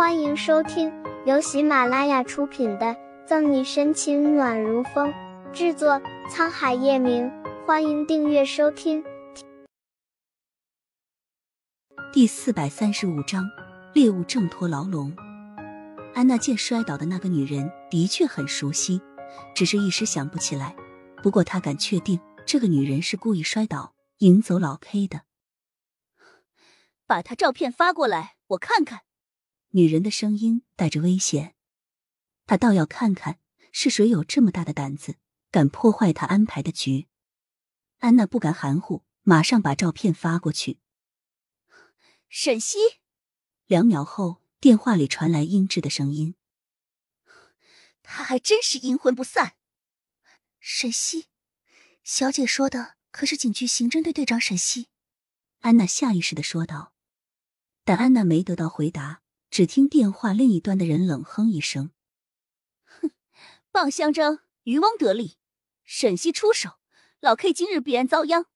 欢迎收听由喜马拉雅出品的《赠你深情暖如风》，制作沧海夜明。欢迎订阅收听。第四百三十五章，猎物挣脱牢笼。安娜见摔倒的那个女人的确很熟悉，只是一时想不起来。不过她敢确定，这个女人是故意摔倒引走老 K 的。把她照片发过来，我看看。女人的声音带着危险，她倒要看看是谁有这么大的胆子，敢破坏她安排的局。安娜不敢含糊，马上把照片发过去。沈西，两秒后，电话里传来阴质的声音：“他还真是阴魂不散。”沈西，小姐说的可是警局刑侦队队长沈西？安娜下意识的说道。但安娜没得到回答。只听电话另一端的人冷哼一声：“哼，棒相争，渔翁得利。沈西出手，老 K 今日必然遭殃。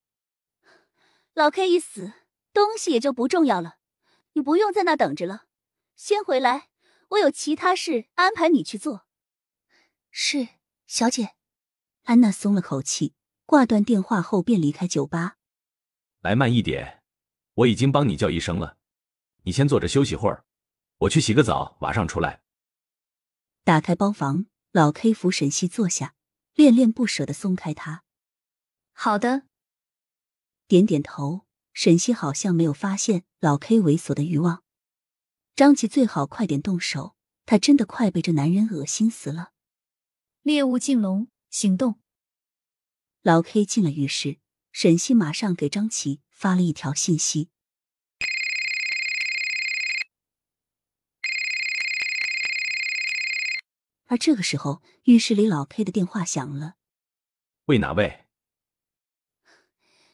老 K 一死，东西也就不重要了。你不用在那等着了，先回来，我有其他事安排你去做。”是，小姐。安娜松了口气，挂断电话后便离开酒吧。来慢一点，我已经帮你叫医生了，你先坐着休息会儿。我去洗个澡，马上出来。打开包房，老 K 扶沈西坐下，恋恋不舍的松开他。好的，点点头。沈西好像没有发现老 K 猥琐的欲望。张琪最好快点动手，他真的快被这男人恶心死了。猎物进笼，行动。老 K 进了浴室，沈西马上给张琪发了一条信息。而这个时候，浴室里老 K 的电话响了。喂，哪位？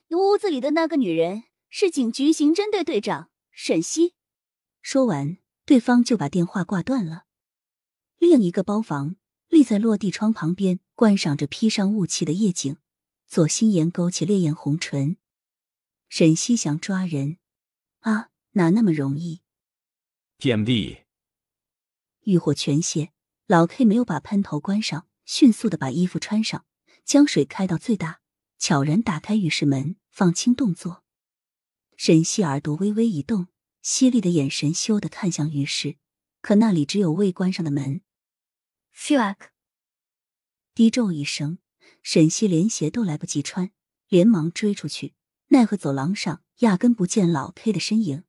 屋子里的那个女人是警局刑侦队队长沈西。说完，对方就把电话挂断了。另一个包房，立在落地窗旁边，观赏着披上雾气的夜景。左心言勾起烈焰红唇。沈西想抓人啊，哪那么容易？TMD，欲火全泄。老 K 没有把喷头关上，迅速的把衣服穿上，将水开到最大，悄然打开浴室门，放轻动作。沈西耳朵微微一动，犀利的眼神羞的看向浴室，可那里只有未关上的门。fuck！低咒一声，沈西连鞋都来不及穿，连忙追出去，奈何走廊上压根不见老 K 的身影。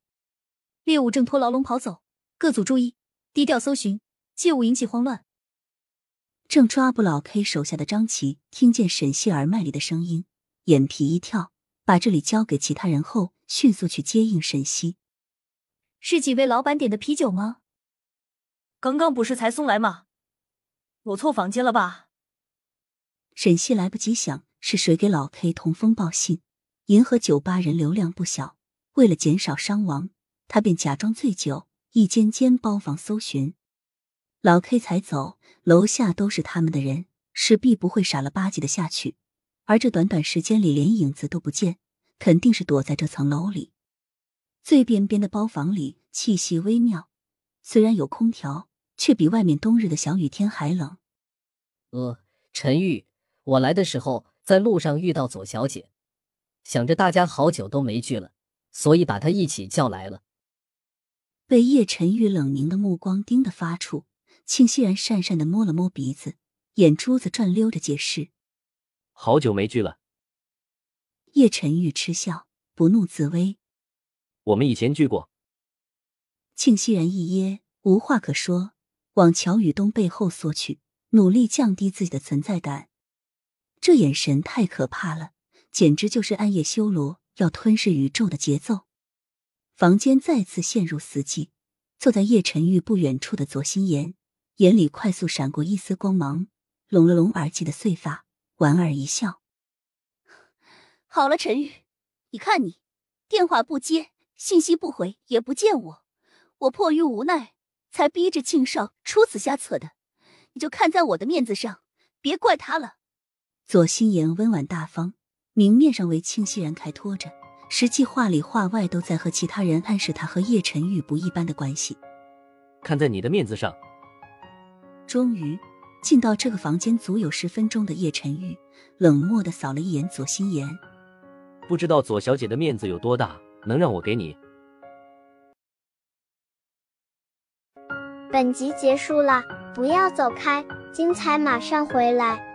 猎物挣脱牢笼跑走，各组注意，低调搜寻。切勿引起慌乱。正抓捕老 K 手下的张琪听见沈西耳麦里的声音，眼皮一跳，把这里交给其他人后，迅速去接应沈西。是几位老板点的啤酒吗？刚刚不是才送来吗？我错房间了吧？沈西来不及想是谁给老 K 通风报信。银河酒吧人流量不小，为了减少伤亡，他便假装醉酒，一间间包房搜寻。老 K 才走，楼下都是他们的人，势必不会傻了吧唧的下去。而这短短时间里连影子都不见，肯定是躲在这层楼里。最边边的包房里气息微妙，虽然有空调，却比外面冬日的小雨天还冷。呃，陈玉，我来的时候在路上遇到左小姐，想着大家好久都没聚了，所以把她一起叫来了。被叶晨玉冷凝的目光盯得发怵。庆熙然讪讪的摸了摸鼻子，眼珠子转溜着解释：“好久没聚了。”叶晨玉嗤笑，不怒自威：“我们以前聚过。”庆熙然一噎，无话可说，往乔雨东背后缩去，努力降低自己的存在感。这眼神太可怕了，简直就是暗夜修罗要吞噬宇宙的节奏。房间再次陷入死寂，坐在叶晨玉不远处的左心言。眼里快速闪过一丝光芒，拢了拢耳际的碎发，莞尔一笑。好了，陈玉，你看你，电话不接，信息不回，也不见我，我迫于无奈才逼着庆少出此下策的，你就看在我的面子上，别怪他了。左心言温婉大方，明面上为庆熙然开脱着，实际话里话外都在和其他人暗示他和叶晨玉不一般的关系。看在你的面子上。终于进到这个房间足有十分钟的叶晨玉，冷漠的扫了一眼左心言。不知道左小姐的面子有多大，能让我给你？本集结束了，不要走开，精彩马上回来。